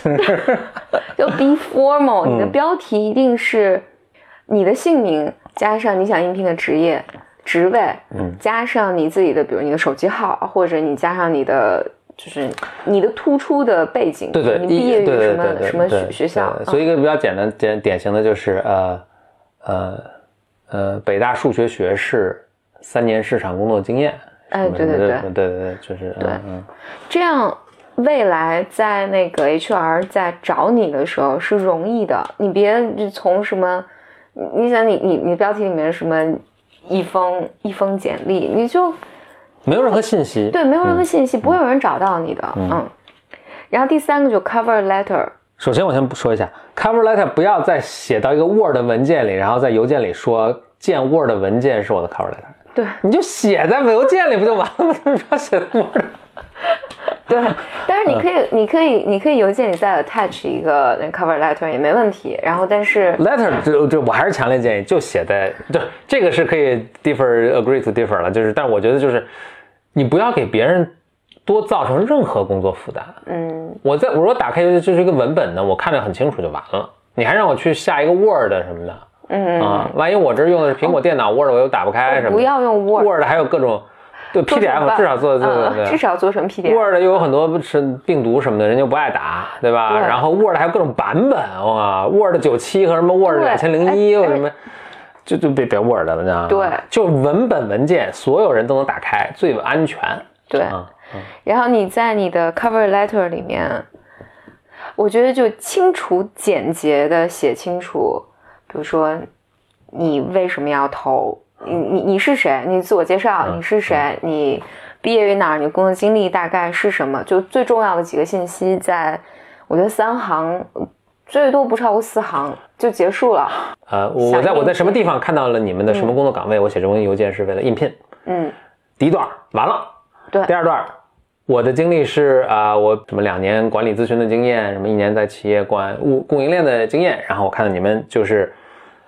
就 be formal，你的嗯。标题一定是你的姓名加上你想应聘的职业、职位，嗯。加上你自己的，比如你的手机号，或者你加上你的就是你的突出的背景，对对，你毕业于什么什么学学校对，所以一个比较简单简典型的就是呃呃呃北大数学学士，三年市场工作经验。哎对对对对对对，就是对这样未来在那个 HR 在找你的时候是容易的，你别就从什么，你你想你你你标题里面什么一封一封简历，你就没有任何信息。对没有任何信息，不会有人找到你的，嗯。然后第三个就 cover letter，首先我先说一下，cover letter 不要再写到一个 Word 文件里，然后在邮件里说见 Word 文件是我的 cover letter。对，你就写在邮件里不就完了吗？为什么要写在 Word？对，但是你可以，你可以，你可以邮件里再 attach 一个那 cover letter 也没问题。然后，但是 letter 就就我还是强烈建议就写在对这个是可以 differ agree to differ 了，就是但我觉得就是你不要给别人多造成任何工作负担。嗯，我在我说打开这是一个文本呢，我看着很清楚就完了。你还让我去下一个 Word 什么的，嗯啊，万一我这用的是苹果电脑，Word 我又打不开什么的，不要用 Word Word 还有各种对 PDF 至少做做嗯对至少做成 PDF。Word 又有很多是病毒什么的，人家不爱打，对吧？对然后 Word 还有各种版本哇，Word 九七和什么 Word 两千零一又什么，就就别别 Word 了，你知道吗？对。就文本文件，所有人都能打开，最安全。对，啊，然后你在你的 cover letter 里面，我觉得就清楚简洁的写清楚，比如说你为什么要投，你你你是谁，你自我介绍，嗯你是谁，你毕业于哪儿，你工作经历大概是什么，就最重要的几个信息在，我觉得三行，最多不超过四行就结束了。呃，我在我在什么地方看到了你们的什么工作岗位？我写这封邮件是为了应聘。嗯，第一段完了，对第二段，我的经历是啊、我什么两年管理咨询的经验，什么一年在企业管物供应链的经验，然后我看到你们就是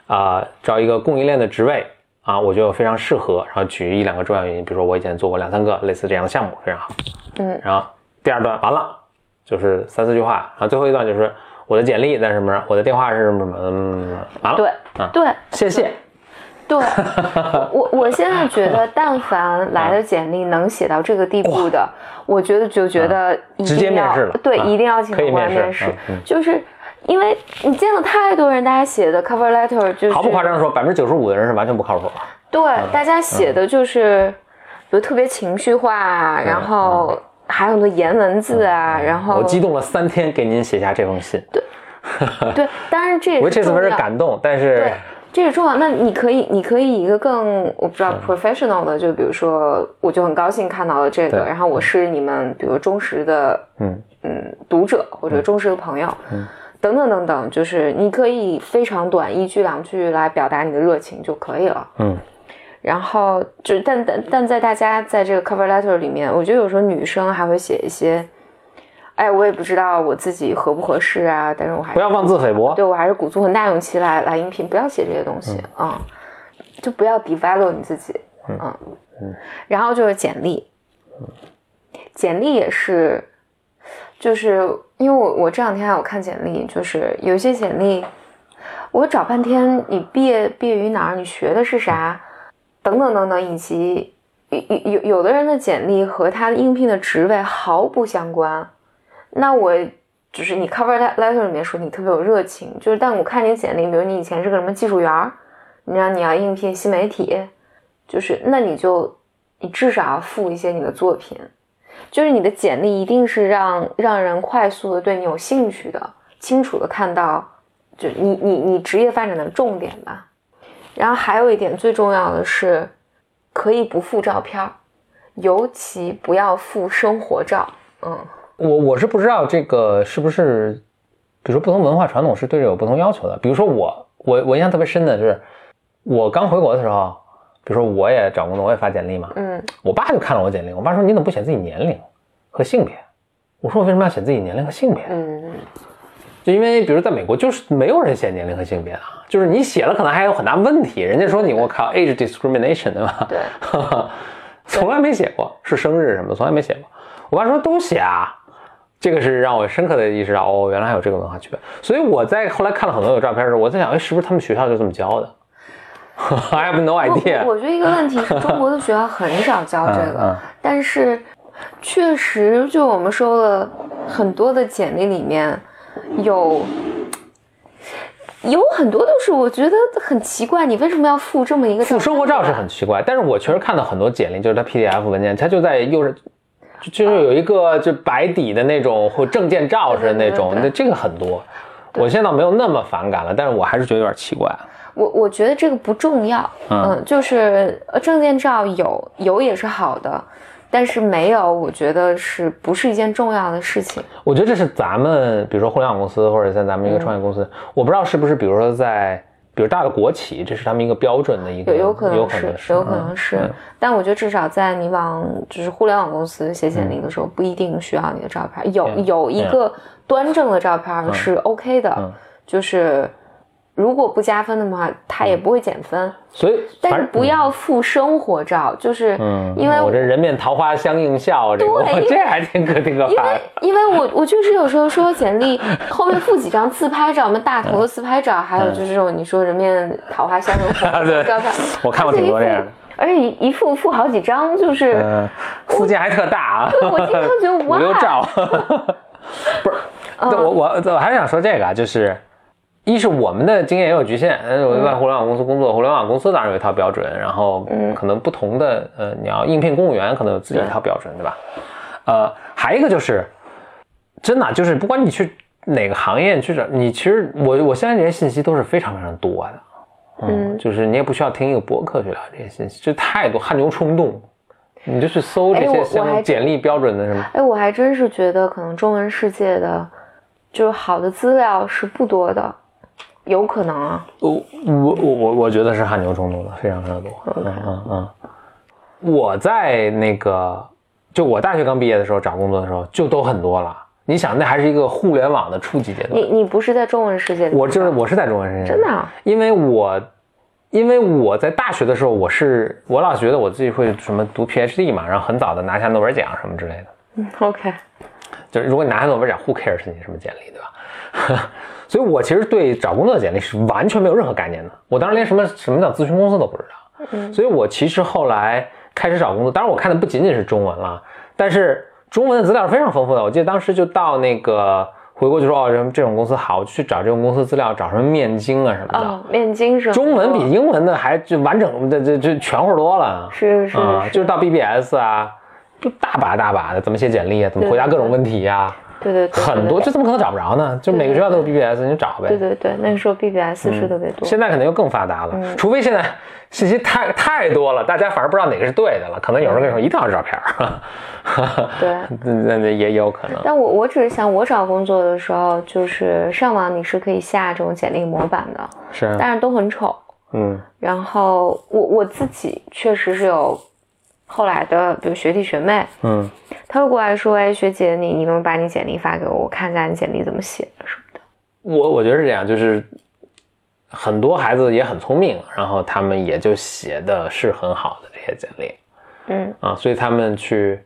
啊、招一个供应链的职位啊，我觉得非常适合，然后举一两个重要原因，比如说我以前做过两三个类似这样的项目，非常好。嗯，然后第二段完了，就是三四句话，然后最后一段就是我的简历在什么，我的电话是什么什么，嗯，完了，对啊，对。谢谢。对，我我现在觉得，但凡来的简历能写到这个地步的，我觉得就觉得一直接定要面试了对，啊一定要请可以过来面试就是因为你见了太多人，大家写的 cover letter 就是毫不夸张地说，百分之九十五的人是完全不靠谱。对，大家写的就是，比如特别情绪化啊，然后还有很多颜文字啊，然后我激动了三天给您写下这封信，对，对当然这也我这次不是。感动，但是对，这是重要。那你可以，你可以以一个更我不知道 professional 的，就比如说，我就很高兴看到了这个，然后我是你们比如忠实的嗯。嗯读者或者忠实的朋友，等等等等，就是你可以非常短一句两句来表达你的热情就可以了。嗯然后就但但但在大家在这个 cover letter 里面，我觉得有时候女生还会写一些，哎，我也不知道我自己合不合适啊，但是我还不要妄自菲薄。对我还是鼓足很大勇气来来应聘，不要写这些东西啊、嗯就不要 develop 你自己，嗯然后就是简历，简历也是，就是因为我我这两天还有看简历，就是有一些简历，我找半天，你毕业毕业于哪儿，你学的是啥，等等等等，以及有有有的人的简历和他应聘的职位毫不相关，那我就是你 cover letter 里面说你特别有热情，就是但我看你简历，比如你以前是个什么技术员，你让你要应聘新媒体，就是那你就你至少要附一些你的作品，就是你的简历一定是让让人快速的对你有兴趣的，清楚的看到就你你你职业发展的重点吧。然后还有一点最重要的是，可以不附照片儿，尤其不要附生活照。嗯。我我是不知道这个是不是，比如说不同文化传统是对这有不同要求的。比如说我我我印象特别深的是，我刚回国的时候，比如说我也找工作，我也发简历嘛，嗯我爸就看了我简历，我爸说你怎么不写自己年龄和性别？我说我为什么要写自己年龄和性别？嗯，就因为比如在美国就是没有人写年龄和性别的，就是你写了可能还有很大问题，人家说你我靠 age discrimination 对吧？对，从来没写过，是生日什么的，从来没写过。我爸说都写啊，这个是让我深刻的意识到，哦，原来还有这个文化区别。所以我在后来看了很多有照片的时候，我在想，哎，是不是他们学校就这么教的？I have no idea 我。我觉得一个问题是中国的学校很少教这个，嗯嗯但是确实就我们收了很多的简历里面有。有很多都是我觉得很奇怪，你为什么要附这么一个附生活照是很奇怪，但是我确实看到很多简历，就是它 PDF 文件，它就在右是，就就是有一个就白底的那种或证件照似的那种，那这个很多。我现在倒没有那么反感了，但是我还是觉得有点奇怪。我我觉得这个不重要，嗯嗯，就是呃证件照有有也是好的，但是没有，我觉得是不是一件重要的事情？我觉得这是咱们，比如说互联网公司或者在咱们一个创业公司，我不知道是不是，比如说在比如大的国企，这是他们一个标准的一个，有有可能有可能是，有可能是。但我觉得至少在你往就是互联网公司写简历的时候，不一定需要你的照片，有有一个端正的照片是 OK 的，就是。如果不加分的话，他也不会减分。所以，但是不要附生活照，就是因为我这人面桃花相映笑，这个这还挺可挺可怕。因为因为我我确实有时候说简历后面附几张自拍照，我们大头的自拍照，还有就是这种你说人面桃花相映笑 照片，我看过挺多这样的。而且一一副附好几张，就是附件还特大啊！我经常觉得哇，五六照，不是，我我我还是想说这个啊，就是。一是我们的经验也有局限，我在互联网公司工作，互联网公司当然有一套标准，然后可能不同的呃，你要应聘公务员可能有自己一套标准，对吧？呃，还一个就是，真的就是不管你去哪个行业去找，你其实我我相信这些信息都是非常非常多的，嗯，就是你也不需要听一个博客去聊这些信息，就太多汗牛充栋，你就去搜这些像简历标准的什么。哎，我还真是觉得可能中文世界的就是好的资料是不多的。有可能啊，我我我我我觉得是汗牛充栋的，非常非常多。嗯嗯嗯，我在那个就我大学刚毕业的时候找工作的时候就都很多了。你想，那还是一个互联网的初级阶段。你你不是在中文世界？我就是我是在中文世界。真的？因为我因为我在大学的时候，我是我老觉得我自己会什么读 PhD 嘛，然后很早的拿下诺贝尔奖什么之类的。嗯，OK。就是如果你拿下诺贝尔奖，Who cares 你什么简历，对吧？所以，我其实对找工作的简历是完全没有任何概念的。我当时连什么什么叫咨询公司都不知道。嗯，所以我其实后来开始找工作，当然我看的不仅仅是中文了，但是中文的资料是非常丰富的。我记得当时就到那个回国就说哦，这这种公司好，我去找这种公司资料，找什么面经啊什么的。哦，面经是中文比英文的还就完整的这这全乎多了。是是是，就是到 BBS 啊，就大把大把的怎么写简历啊，怎么回答各种问题呀。对对对，很多，这怎么可能找不着呢？就每个学校都有 BBS，你找呗。对对对，那个时候 BBS 是特别多，现在可能又更发达了。除非现在信息太太多了，大家反而不知道哪个是对的了。可能有人跟你说一定要照片 对，那 那也有可能。但我我只是想，我找工作的时候，就是上网你是可以下这种简历模板的，是，但是都很丑。嗯，然后我我自己确实是有。后来的，比如学弟学妹，嗯，他会过来说：“哎，学姐，你你能把你简历发给我，我看一下你简历怎么写的什么的。”我我觉得是这样，就是很多孩子也很聪明，然后他们也就写的是很好的这些简历，嗯啊，所以他们去，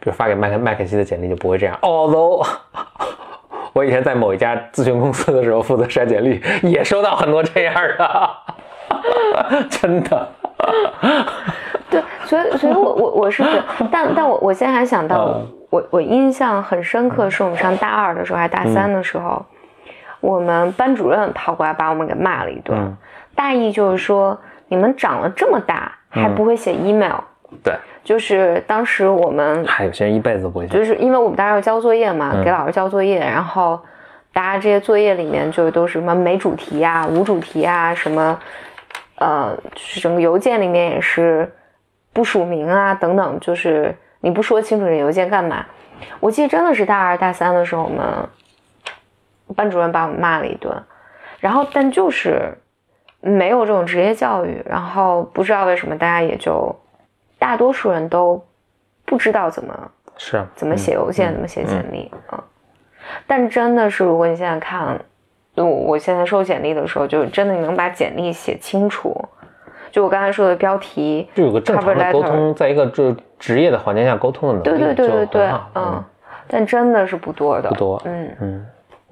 比如发给麦克麦肯锡的简历就不会这样。Although 我以前在某一家咨询公司的时候负责筛简历，也收到很多这样的，真的。对，所以，所以我我我是觉，但但我我现在还想到，我我印象很深刻，是我们上大二的时候，还大三的时候，我们班主任跑过来把我们给骂了一顿，大意就是说，你们长了这么大还不会写 email，对，就是当时我们还有些人一辈子不会写，就是因为我们当时要交作业嘛，给老师交作业，然后大家这些作业里面就都是什么没主题啊、无主题啊，什么，呃，就是整个邮件里面也是。不署名啊，等等，就是你不说清楚这邮件干嘛？我记得真的是大二大三的时候，我们班主任把我们骂了一顿，然后但就是没有这种职业教育，然后不知道为什么大家也就大多数人都不知道怎么是怎么写邮件，怎么写简历啊。但真的是，如果你现在看，我我现在收简历的时候，就真的你能把简历写清楚。就我刚才说的标题，就有个正常的沟通，在一个就职业的环境下沟通的能力，对对对对对，嗯，但真的是不多的，不多，嗯嗯。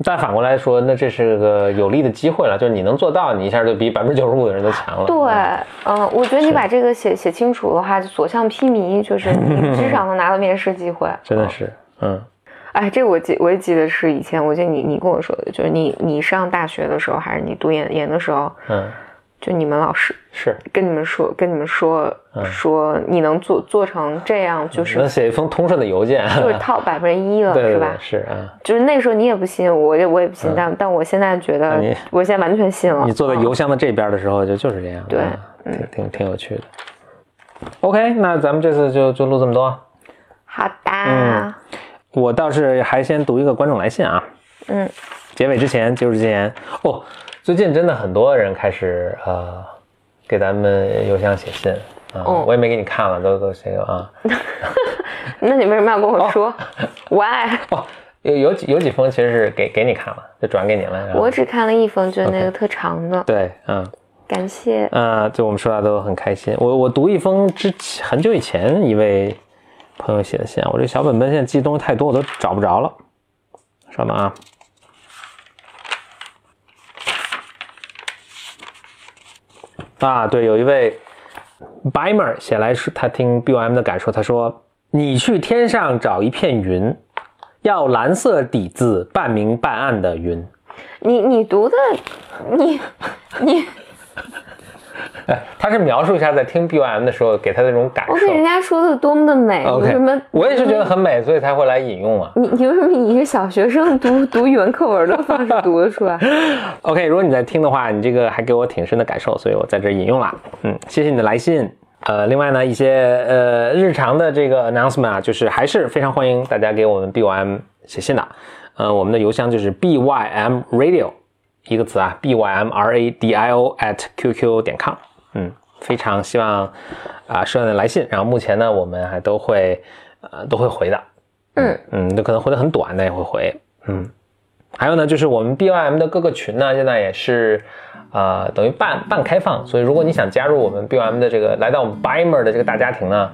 但反过来说，那这是个有利的机会了，就是你能做到，你一下就比百分之九十五的人都强了。对，嗯，我觉得你把这个写写清楚的话，就所向披靡，就是你 至少能拿到面试机会。真的是，嗯。哎，这我记我也记得是以前，我记得你你跟我说的，就是你你上大学的时候，还是你读研研的时候，嗯。就你们老师是跟你们说，跟你们说说你能做做成这样，就是能写一封通顺的邮件，就是套百分之一了，是吧？是啊，就是那时候你也不信，我也我也不信，但但我现在觉得，我现在完全信了。你坐在邮箱的这边的时候，就就是这样，对，挺挺挺有趣的。OK，那咱们这次就就录这么多。好的。嗯，我倒是还先读一个观众来信啊。嗯。结尾之前就是之前哦。最近真的很多人开始呃给咱们邮箱写信啊，哦我也没给你看了，都都这个啊。那你为什么要跟我说、Why？哦，有有几有几封其实是给给你看了，就转给你了。我只看了一封，就是那个特长的。对，嗯。感谢。呃，就我们说到都很开心。我我读一封之前很久以前一位朋友写的信啊，我这小本本现在记东西太多，我都找不着了。稍等啊。啊，对，有一位 Bimer 写来是他听 BOM 的感受，他说：“你去天上找一片云，要蓝色底子，半明半暗的云。”你你读的，你你，哎，他是描述一下在听 BOM 的时候给他的那种感受。我给人家说的多么的美，为什么？我也是觉得很美，所以才会来引用啊。你你为什么以一个小学生读读语文课文的方式读得出来？OK，如果你在听的话，你这个还给我挺深的感受，所以我在这引用了。嗯，谢谢你的来信。呃，另外呢，一些呃日常的这个 announcement 啊，就是还是非常欢迎大家给我们 BYM 写信的。呃，我们的邮箱就是 bym radio 一个词啊，bym r a d i o at qq 点 com。嗯，非常希望啊收到你的来信，然后目前呢，我们还都会呃都会回的。嗯嗯，都可能回的很短，但也会回。嗯，还有呢，就是我们 BYM 的各个群呢，现在也是呃等于半半开放，所以如果你想加入我们 BYM 的这个来到我们 Bimer 的这个大家庭呢，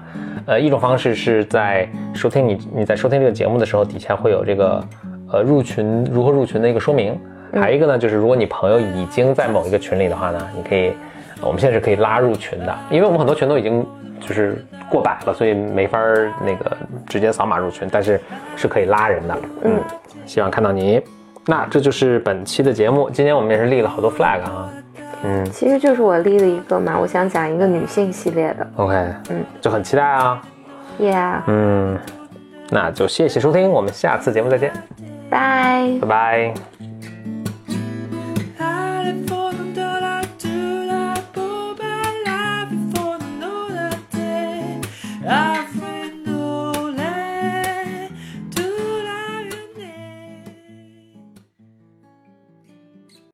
呃，一种方式是在收听你你在收听这个节目的时候，底下会有这个呃入群如何入群的一个说明。还有一个呢，就是如果你朋友已经在某一个群里的话呢，你可以，我们现在是可以拉入群的，因为我们很多群都已经就是过百了，所以没法儿那个直接扫码入群，但是是可以拉人的。嗯，希望看到你。那这就是本期的节目，今天我们也是立了好多 flag 啊。嗯其实就是我立了一个嘛，我想讲一个女性系列的。，OK，嗯，就很期待啊。Yeah，嗯，那就谢谢收听，我们下次节目再见，拜。拜拜。I'm